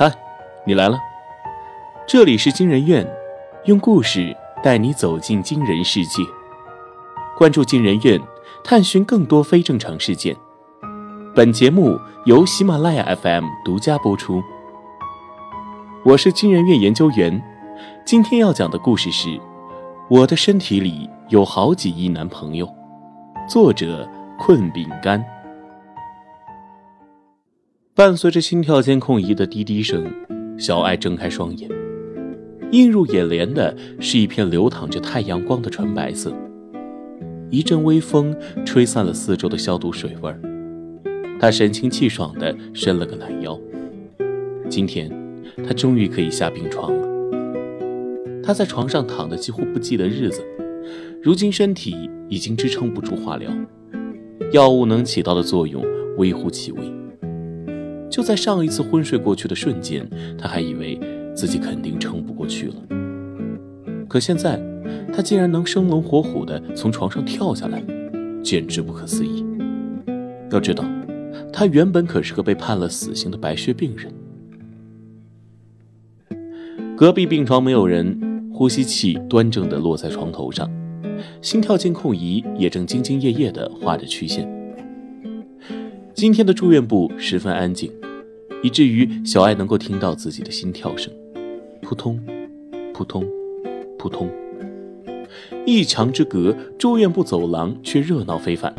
嗨，你来了。这里是惊人院，用故事带你走进惊人世界。关注惊人院，探寻更多非正常事件。本节目由喜马拉雅 FM 独家播出。我是惊人院研究员，今天要讲的故事是《我的身体里有好几亿男朋友》，作者困饼干。伴随着心跳监控仪的滴滴声，小爱睁开双眼，映入眼帘的是一片流淌着太阳光的纯白色。一阵微风吹散了四周的消毒水味儿，她神清气爽地伸了个懒腰。今天，她终于可以下病床了。她在床上躺的几乎不记得日子，如今身体已经支撑不住化疗，药物能起到的作用微乎其微。就在上一次昏睡过去的瞬间，他还以为自己肯定撑不过去了。可现在，他竟然能生龙活虎地从床上跳下来，简直不可思议。要知道，他原本可是个被判了死刑的白血病人。隔壁病床没有人，呼吸器端正地落在床头上，心跳监控仪也正兢兢业业地画着曲线。今天的住院部十分安静，以至于小爱能够听到自己的心跳声，扑通，扑通，扑通。一墙之隔，住院部走廊却热闹非凡。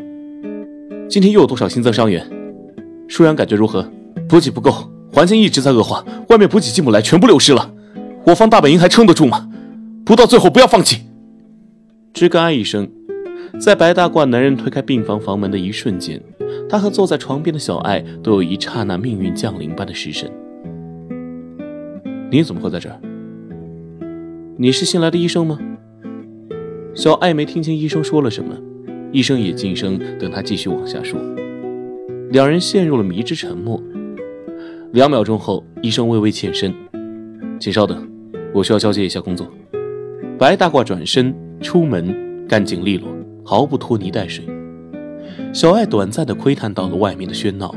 今天又有多少新增伤员？舒然感觉如何？补给不够，环境一直在恶化，外面补给进不来，全部流失了。我方大本营还撑得住吗？不到最后，不要放弃。吱嘎一声，在白大褂男人推开病房房门的一瞬间。他和坐在床边的小爱都有一刹那命运降临般的失神。你怎么会在这儿？你是新来的医生吗？小爱没听清医生说了什么，医生也静声等他继续往下说。两人陷入了迷之沉默。两秒钟后，医生微微欠身，请稍等，我需要交接一下工作。白大褂转身出门，干净利落，毫不拖泥带水。小爱短暂的窥探到了外面的喧闹，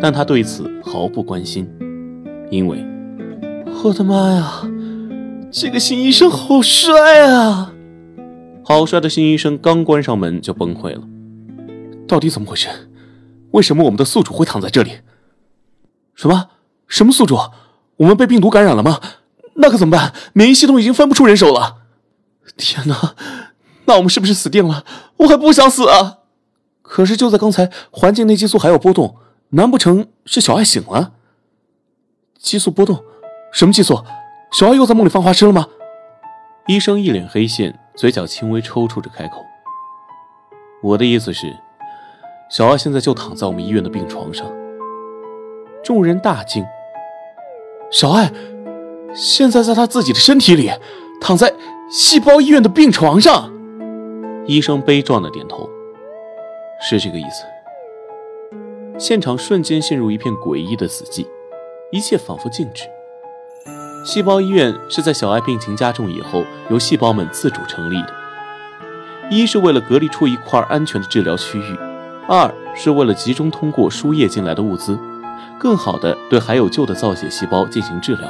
但她对此毫不关心，因为，我的妈呀，这个新医生好帅啊！好帅的新医生刚关上门就崩溃了，到底怎么回事？为什么我们的宿主会躺在这里？什么？什么宿主？我们被病毒感染了吗？那可怎么办？免疫系统已经分不出人手了！天哪，那我们是不是死定了？我还不想死啊！可是就在刚才，环境内激素还有波动，难不成是小爱醒了？激素波动？什么激素？小爱又在梦里犯花痴了吗？医生一脸黑线，嘴角轻微抽搐着开口：“我的意思是，小爱现在就躺在我们医院的病床上。”众人大惊：“小爱现在在他自己的身体里，躺在细胞医院的病床上？”医生悲壮的点头。是这个意思。现场瞬间陷入一片诡异的死寂，一切仿佛静止。细胞医院是在小爱病情加重以后由细胞们自主成立的，一是为了隔离出一块安全的治疗区域，二是为了集中通过输液进来的物资，更好的对还有救的造血细胞进行治疗。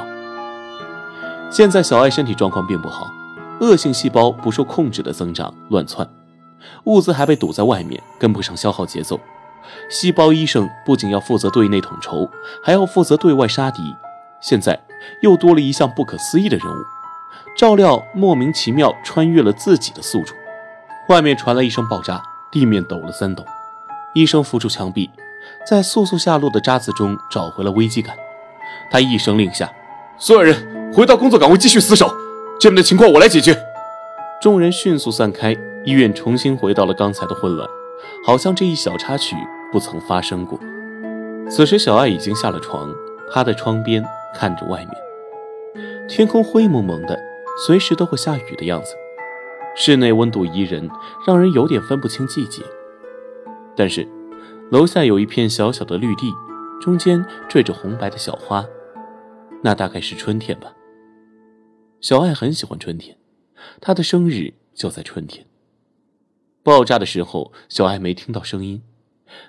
现在小爱身体状况并不好，恶性细胞不受控制的增长乱窜。物资还被堵在外面，跟不上消耗节奏。细胞医生不仅要负责对内统筹，还要负责对外杀敌。现在又多了一项不可思议的任务：照料莫名其妙穿越了自己的宿主。外面传来一声爆炸，地面抖了三抖。医生扶住墙壁，在簌簌下落的渣子中找回了危机感。他一声令下：“所有人回到工作岗位，继续死守。这边的情况我来解决。”众人迅速散开。医院重新回到了刚才的混乱，好像这一小插曲不曾发生过。此时，小爱已经下了床，趴在窗边看着外面，天空灰蒙蒙的，随时都会下雨的样子。室内温度宜人，让人有点分不清季节。但是，楼下有一片小小的绿地，中间缀着红白的小花，那大概是春天吧。小爱很喜欢春天，她的生日就在春天。爆炸的时候，小爱没听到声音，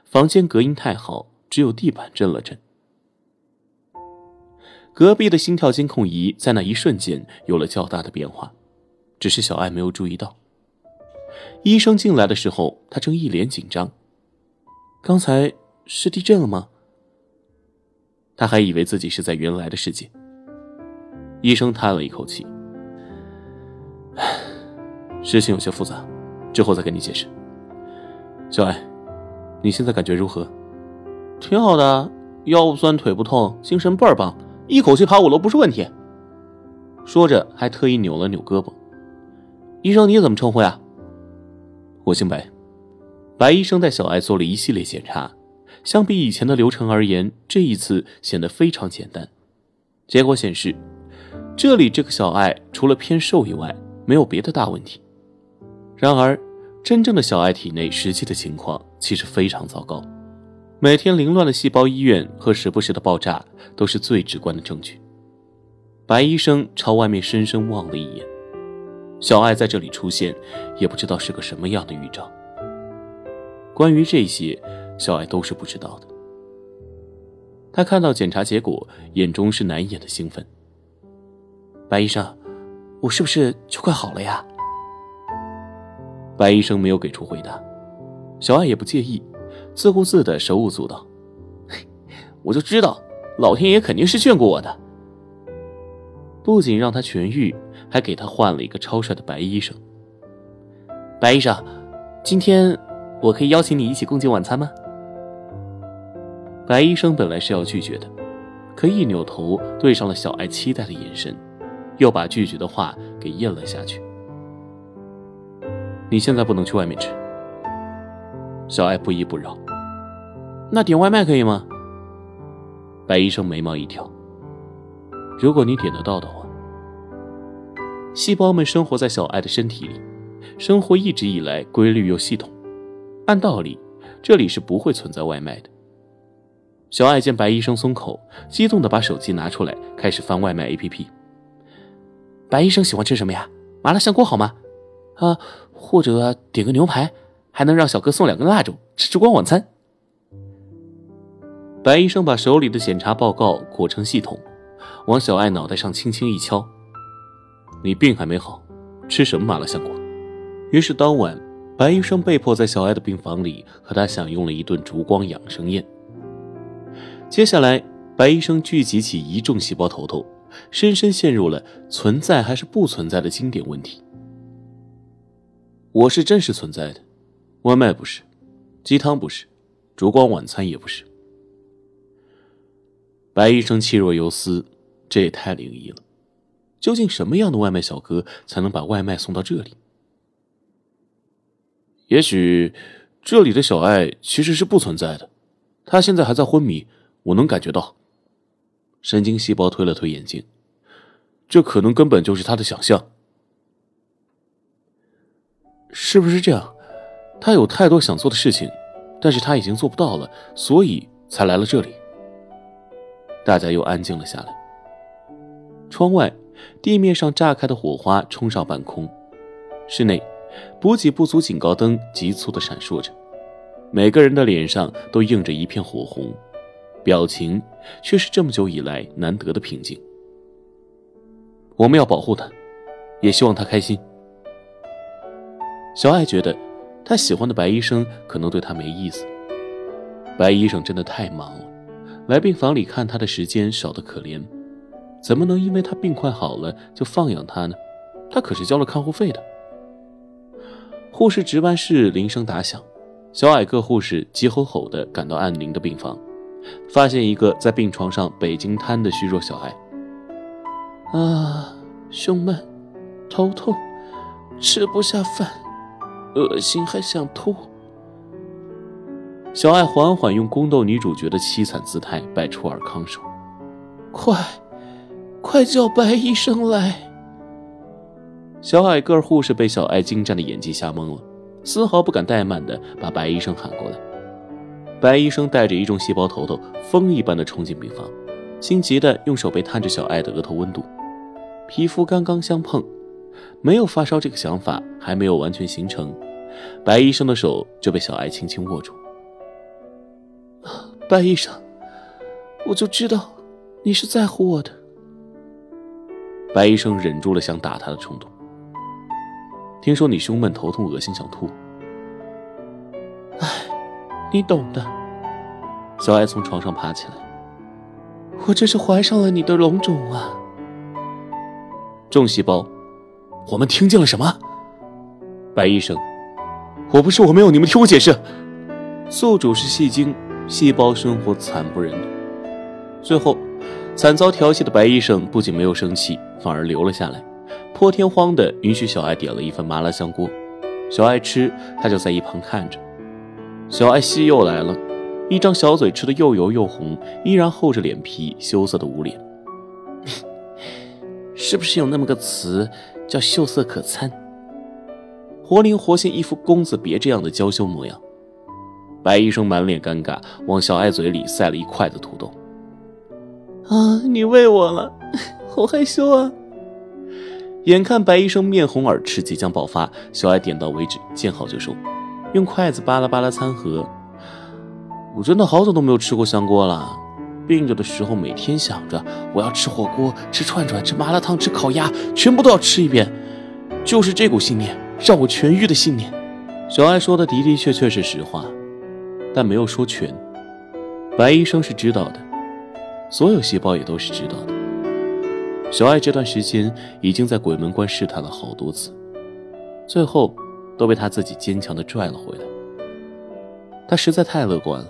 房间隔音太好，只有地板震了震。隔壁的心跳监控仪在那一瞬间有了较大的变化，只是小艾没有注意到。医生进来的时候，他正一脸紧张。刚才是地震了吗？他还以为自己是在原来的世界。医生叹了一口气：“事情有些复杂，之后再跟你解释。”小艾，你现在感觉如何？挺好的，腰不酸，腿不痛，精神倍儿棒，一口气爬五楼不是问题。说着还特意扭了扭胳膊。医生，你怎么称呼呀？我姓白。白医生带小艾做了一系列检查，相比以前的流程而言，这一次显得非常简单。结果显示，这里这个小艾除了偏瘦以外，没有别的大问题。然而，真正的小艾体内实际的情况其实非常糟糕，每天凌乱的细胞医院和时不时的爆炸都是最直观的证据。白医生朝外面深深望了一眼，小艾在这里出现，也不知道是个什么样的预兆。关于这些，小艾都是不知道的。他看到检查结果，眼中是难掩的兴奋。白医生，我是不是就快好了呀？白医生没有给出回答，小艾也不介意，自顾自的手舞足蹈。我就知道，老天爷肯定是眷顾我的。不仅让他痊愈，还给他换了一个超帅的白医生。白医生，今天。我可以邀请你一起共进晚餐吗？白医生本来是要拒绝的，可一扭头对上了小艾期待的眼神，又把拒绝的话给咽了下去。你现在不能去外面吃。小艾不依不饶。那点外卖可以吗？白医生眉毛一挑。如果你点得到的话。细胞们生活在小艾的身体里，生活一直以来规律又系统。按道理，这里是不会存在外卖的。小艾见白医生松口，激动的把手机拿出来，开始翻外卖 APP。白医生喜欢吃什么呀？麻辣香锅好吗？啊，或者点个牛排，还能让小哥送两根蜡烛，吃烛光晚餐。白医生把手里的检查报告裹成系统，往小艾脑袋上轻轻一敲：“你病还没好，吃什么麻辣香锅？”于是当晚。白医生被迫在小艾的病房里和他享用了一顿烛光养生宴。接下来，白医生聚集起一众细胞头头，深深陷入了存在还是不存在的经典问题。我是真实存在的，外卖不是，鸡汤不是，烛光晚餐也不是。白医生气若游丝，这也太灵异了。究竟什么样的外卖小哥才能把外卖送到这里？也许，这里的小爱其实是不存在的，他现在还在昏迷，我能感觉到。神经细胞推了推眼睛，这可能根本就是他的想象，是不是这样？他有太多想做的事情，但是他已经做不到了，所以才来了这里。大家又安静了下来。窗外，地面上炸开的火花冲上半空，室内。补给不足，警告灯急促的闪烁着，每个人的脸上都映着一片火红，表情却是这么久以来难得的平静。我们要保护他，也希望他开心。小艾觉得，他喜欢的白医生可能对他没意思。白医生真的太忙了，来病房里看他的时间少得可怜，怎么能因为他病快好了就放养他呢？他可是交了看护费的。护士值班室铃声打响，小矮个护士急吼吼地赶到安宁的病房，发现一个在病床上北京瘫的虚弱小孩。啊，胸闷，头痛，吃不下饭，恶心还想吐。小爱缓缓用宫斗女主角的凄惨姿态摆出尔康手：“快，快叫白医生来！”小矮个护士被小艾精湛的演技吓懵了，丝毫不敢怠慢的把白医生喊过来。白医生带着一众细胞头头，风一般的冲进病房，心急的用手背探着小艾的额头温度，皮肤刚刚相碰，没有发烧这个想法还没有完全形成，白医生的手就被小艾轻轻握住。白医生，我就知道你是在乎我的，白医生忍住了想打他的冲动。听说你胸闷、头痛、恶心、想吐。唉，你懂的。小艾从床上爬起来。我这是怀上了你的龙种啊！重细胞，我们听见了什么？白医生，我不是我没有，你们听我解释。宿主是戏精，细胞生活惨不忍睹。最后，惨遭调戏的白医生不仅没有生气，反而留了下来，破天荒的允许小艾点了一份麻辣香锅。小艾吃，他就在一旁看着。小艾戏又来了。一张小嘴吃的又油又红，依然厚着脸皮，羞涩的捂脸。是不是有那么个词叫秀色可餐？活灵活现，一副公子别这样的娇羞模样。白医生满脸尴尬，往小艾嘴里塞了一筷子土豆。啊，你喂我了，好害羞啊！眼看白医生面红耳赤，即将爆发，小艾点到为止，见好就收，用筷子扒拉扒拉餐盒。我真的好久都没有吃过香锅了，病着的时候每天想着我要吃火锅、吃串串、吃麻辣烫、吃烤鸭，全部都要吃一遍，就是这股信念让我痊愈的信念。小艾说的的的确确是实话，但没有说全。白医生是知道的，所有细胞也都是知道的。小艾这段时间已经在鬼门关试探了好多次，最后都被他自己坚强的拽了回来。他实在太乐观了。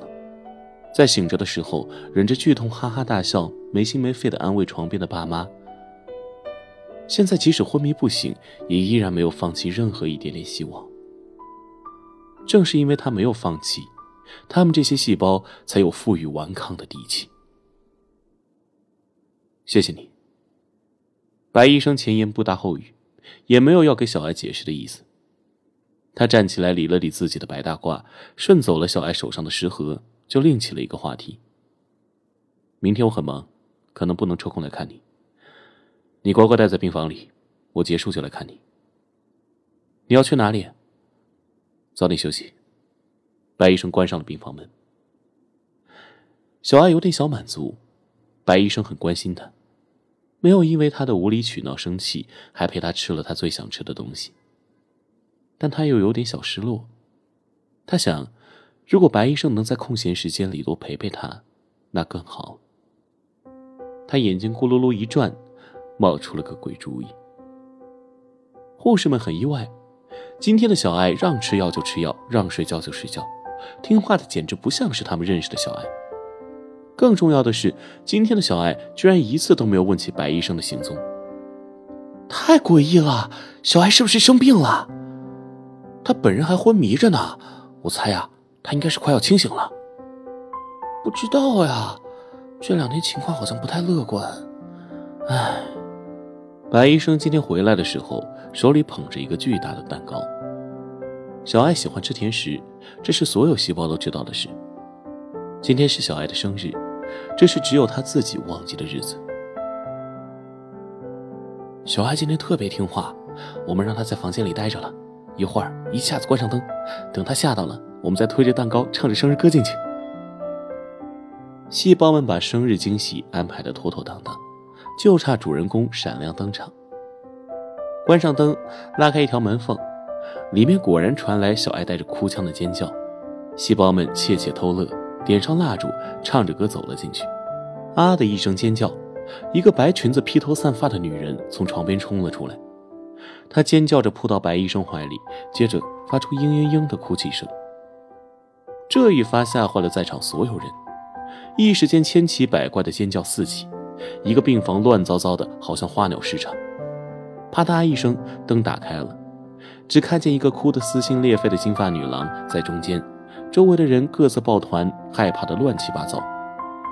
在醒着的时候，忍着剧痛哈哈大笑，没心没肺的安慰床边的爸妈。现在即使昏迷不醒，也依然没有放弃任何一点点希望。正是因为他没有放弃，他们这些细胞才有负隅顽抗的底气。谢谢你。白医生前言不搭后语，也没有要给小艾解释的意思。他站起来理了理自己的白大褂，顺走了小艾手上的食盒。就另起了一个话题。明天我很忙，可能不能抽空来看你。你乖乖待在病房里，我结束就来看你。你要去哪里？早点休息。白医生关上了病房门。小艾有点小满足，白医生很关心他，没有因为他的无理取闹生气，还陪他吃了他最想吃的东西。但他又有点小失落，他想。如果白医生能在空闲时间里多陪陪他，那更好。他眼睛咕噜噜一转，冒出了个鬼主意。护士们很意外，今天的小艾让吃药就吃药，让睡觉就睡觉，听话的简直不像是他们认识的小艾。更重要的是，今天的小艾居然一次都没有问起白医生的行踪，太诡异了！小艾是不是生病了？他本人还昏迷着呢，我猜呀。他应该是快要清醒了，不知道呀，这两天情况好像不太乐观。唉，白医生今天回来的时候，手里捧着一个巨大的蛋糕。小艾喜欢吃甜食，这是所有细胞都知道的事。今天是小艾的生日，这是只有他自己忘记的日子。小艾今天特别听话，我们让他在房间里待着了，一会儿一下子关上灯，等他吓到了。我们再推着蛋糕，唱着生日歌进去。细胞们把生日惊喜安排的妥妥当当，就差主人公闪亮登场。关上灯，拉开一条门缝，里面果然传来小爱带着哭腔的尖叫。细胞们窃窃偷乐，点上蜡烛，唱着歌走了进去。啊的一声尖叫，一个白裙子、披头散发的女人从床边冲了出来。她尖叫着扑到白医生怀里，接着发出嘤嘤嘤的哭泣声。这一发吓坏了在场所有人，一时间千奇百怪的尖叫四起，一个病房乱糟糟的，好像花鸟市场。啪嗒一声，灯打开了，只看见一个哭得撕心裂肺的金发女郎在中间，周围的人各自抱团，害怕的乱七八糟。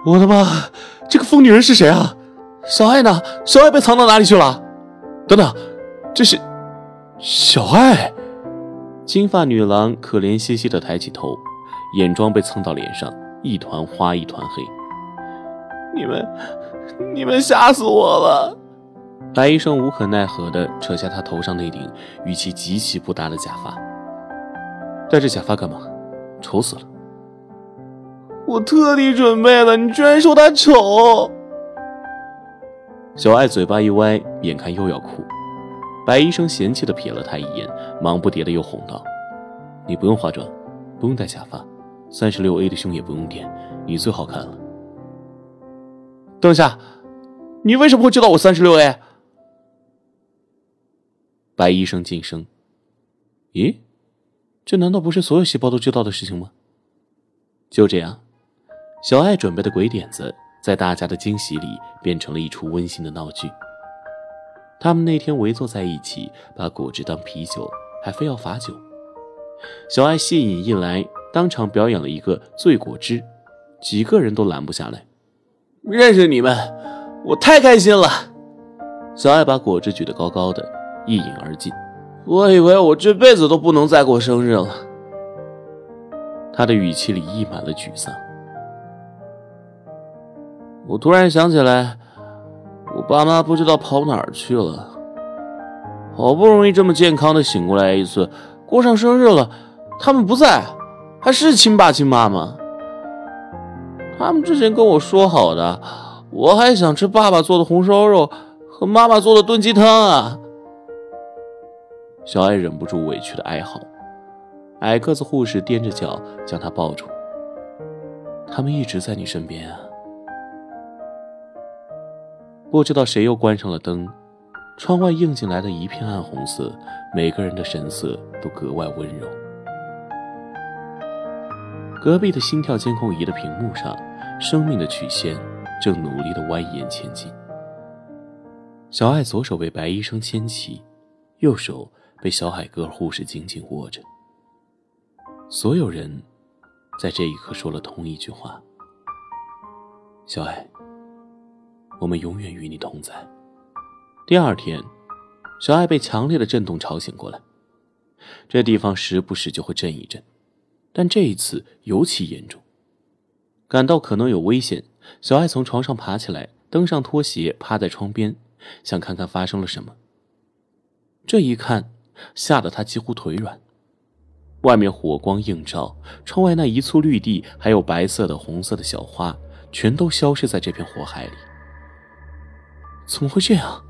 我的妈！这个疯女人是谁啊？小爱呢？小爱被藏到哪里去了？等等，这是小爱。金发女郎可怜兮兮的抬起头。眼妆被蹭到脸上，一团花一团黑。你们，你们吓死我了！白医生无可奈何地扯下他头上那顶与其极其不搭的假发。戴着假发干嘛？丑死了！我特地准备了，你居然说他丑！小爱嘴巴一歪，眼看又要哭。白医生嫌弃的瞥了他一眼，忙不迭的又哄道：“你不用化妆，不用戴假发，三十六 A 的胸也不用垫，你最好看了。”等一下，你为什么会知道我三十六 A？白医生晋升。咦，这难道不是所有细胞都知道的事情吗？就这样，小爱准备的鬼点子，在大家的惊喜里变成了一出温馨的闹剧。他们那天围坐在一起，把果汁当啤酒，还非要罚酒。小爱戏瘾一来，当场表演了一个醉果汁，几个人都拦不下来。认识你们，我太开心了！小爱把果汁举得高高的，一饮而尽。我以为我这辈子都不能再过生日了。他的语气里溢满了沮丧。我突然想起来。我爸妈不知道跑哪儿去了，好不容易这么健康的醒过来一次，过上生日了，他们不在，还是亲爸亲妈吗？他们之前跟我说好的，我还想吃爸爸做的红烧肉和妈妈做的炖鸡汤啊！小爱忍不住委屈的哀嚎，矮个子护士踮着脚将她抱住。他们一直在你身边啊。不知道谁又关上了灯，窗外映进来的一片暗红色，每个人的神色都格外温柔。隔壁的心跳监控仪的屏幕上，生命的曲线正努力的蜿蜒前进。小爱左手被白医生牵起，右手被小海哥护士紧紧握着。所有人在这一刻说了同一句话：“小爱。”我们永远与你同在。第二天，小爱被强烈的震动吵醒过来。这地方时不时就会震一震，但这一次尤其严重。感到可能有危险，小爱从床上爬起来，登上拖鞋，趴在窗边，想看看发生了什么。这一看，吓得他几乎腿软。外面火光映照，窗外那一簇绿地，还有白色的、红色的小花，全都消失在这片火海里。怎么会这样？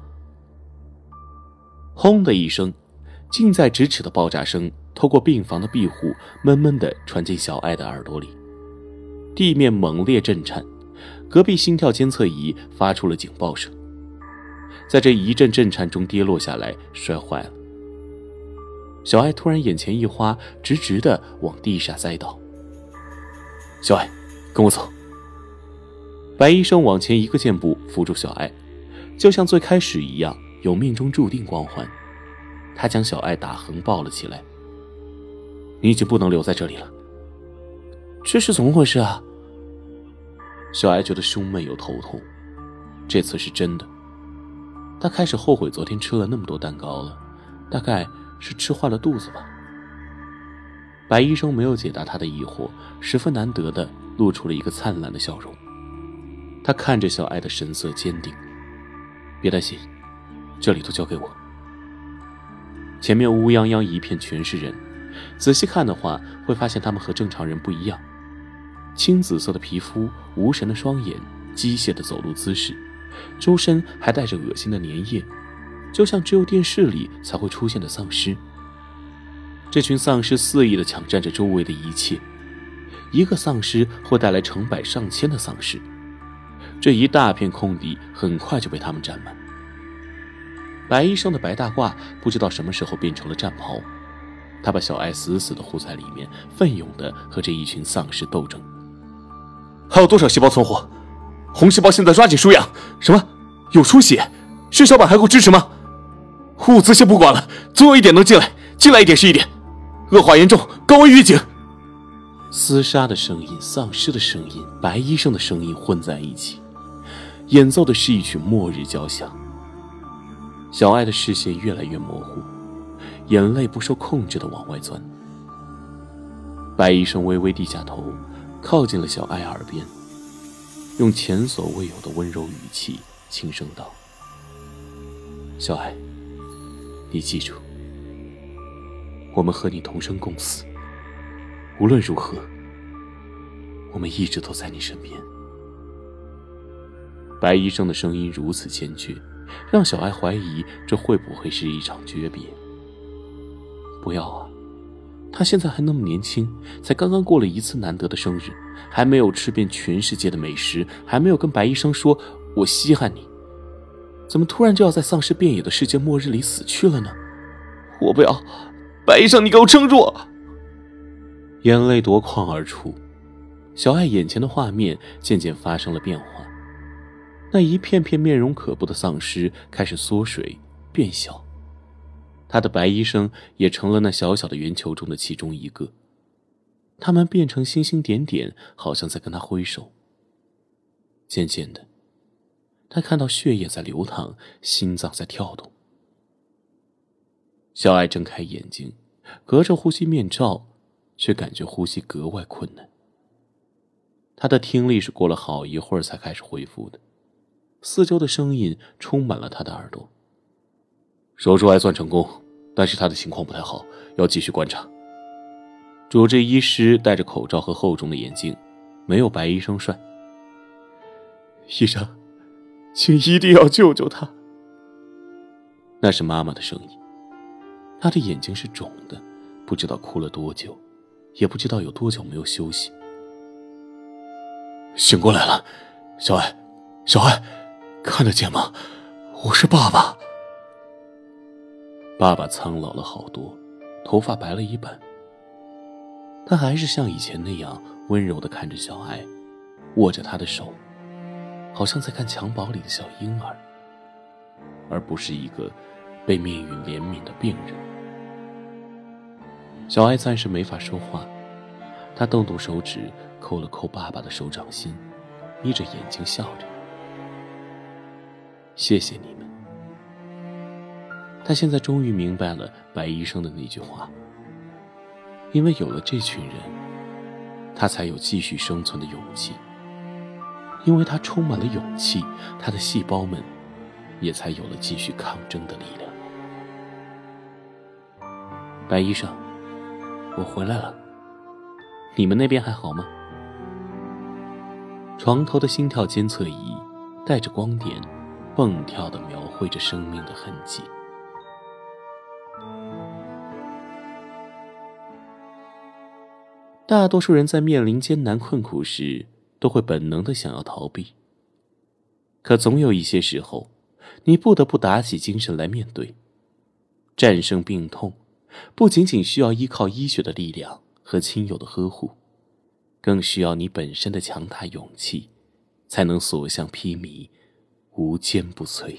轰的一声，近在咫尺的爆炸声透过病房的壁虎，闷闷的传进小爱的耳朵里。地面猛烈震颤，隔壁心跳监测仪发出了警报声，在这一阵震颤中跌落下来，摔坏了。小爱突然眼前一花，直直的往地下栽倒。小爱，跟我走。白医生往前一个箭步，扶住小爱。就像最开始一样，有命中注定光环。他将小爱打横抱了起来。你已经不能留在这里了。这是怎么回事啊？小爱觉得胸闷又头痛，这次是真的。他开始后悔昨天吃了那么多蛋糕了，大概是吃坏了肚子吧。白医生没有解答他的疑惑，十分难得的露出了一个灿烂的笑容。他看着小爱的神色坚定。别担心，这里都交给我。前面乌泱泱一片，全是人。仔细看的话，会发现他们和正常人不一样：青紫色的皮肤，无神的双眼，机械的走路姿势，周身还带着恶心的粘液，就像只有电视里才会出现的丧尸。这群丧尸肆意的抢占着周围的一切，一个丧尸会带来成百上千的丧尸。这一大片空地很快就被他们占满。白医生的白大褂不知道什么时候变成了战袍，他把小艾死死的护在里面，奋勇的和这一群丧尸斗争。还有多少细胞存活？红细胞现在抓紧输氧。什么？有出血？血小板还够支持吗？物资先不管了，总有一点能进来，进来一点是一点。恶化严重，高危预警。厮杀的声音、丧尸的声音、白医生的声音混在一起。演奏的是一曲末日交响。小爱的视线越来越模糊，眼泪不受控制的往外钻。白医生微微低下头，靠近了小爱耳边，用前所未有的温柔语气轻声道：“小爱，你记住，我们和你同生共死。无论如何，我们一直都在你身边。”白医生的声音如此坚决，让小爱怀疑这会不会是一场诀别。不要啊！他现在还那么年轻，才刚刚过了一次难得的生日，还没有吃遍全世界的美食，还没有跟白医生说“我稀罕你”，怎么突然就要在丧尸遍野的世界末日里死去了呢？我不要，白医生，你给我撑住！眼泪夺眶而出，小爱眼前的画面渐渐发生了变化，那一片片面容可怖的丧尸开始缩水变小。他的白医生也成了那小小的圆球中的其中一个。他们变成星星点点，好像在跟他挥手。渐渐的，他看到血液在流淌，心脏在跳动。小艾睁开眼睛，隔着呼吸面罩，却感觉呼吸格外困难。他的听力是过了好一会儿才开始恢复的，四周的声音充满了他的耳朵。手术还算成功。但是他的情况不太好，要继续观察。主治医师戴着口罩和厚重的眼镜，没有白医生帅。医生，请一定要救救他。那是妈妈的声音，她的眼睛是肿的，不知道哭了多久，也不知道有多久没有休息。醒过来了，小爱，小爱，看得见吗？我是爸爸。爸爸苍老了好多，头发白了一半。他还是像以前那样温柔的看着小爱，握着她的手，好像在看襁褓里的小婴儿，而不是一个被命运怜悯的病人。小爱暂时没法说话，她动动手指抠了抠爸爸的手掌心，眯着眼睛笑着：“谢谢你。”他现在终于明白了白医生的那句话，因为有了这群人，他才有继续生存的勇气。因为他充满了勇气，他的细胞们也才有了继续抗争的力量。白医生，我回来了，你们那边还好吗？床头的心跳监测仪带着光点，蹦跳的描绘着生命的痕迹。大多数人在面临艰难困苦时，都会本能的想要逃避。可总有一些时候，你不得不打起精神来面对。战胜病痛，不仅仅需要依靠医学的力量和亲友的呵护，更需要你本身的强大勇气，才能所向披靡，无坚不摧。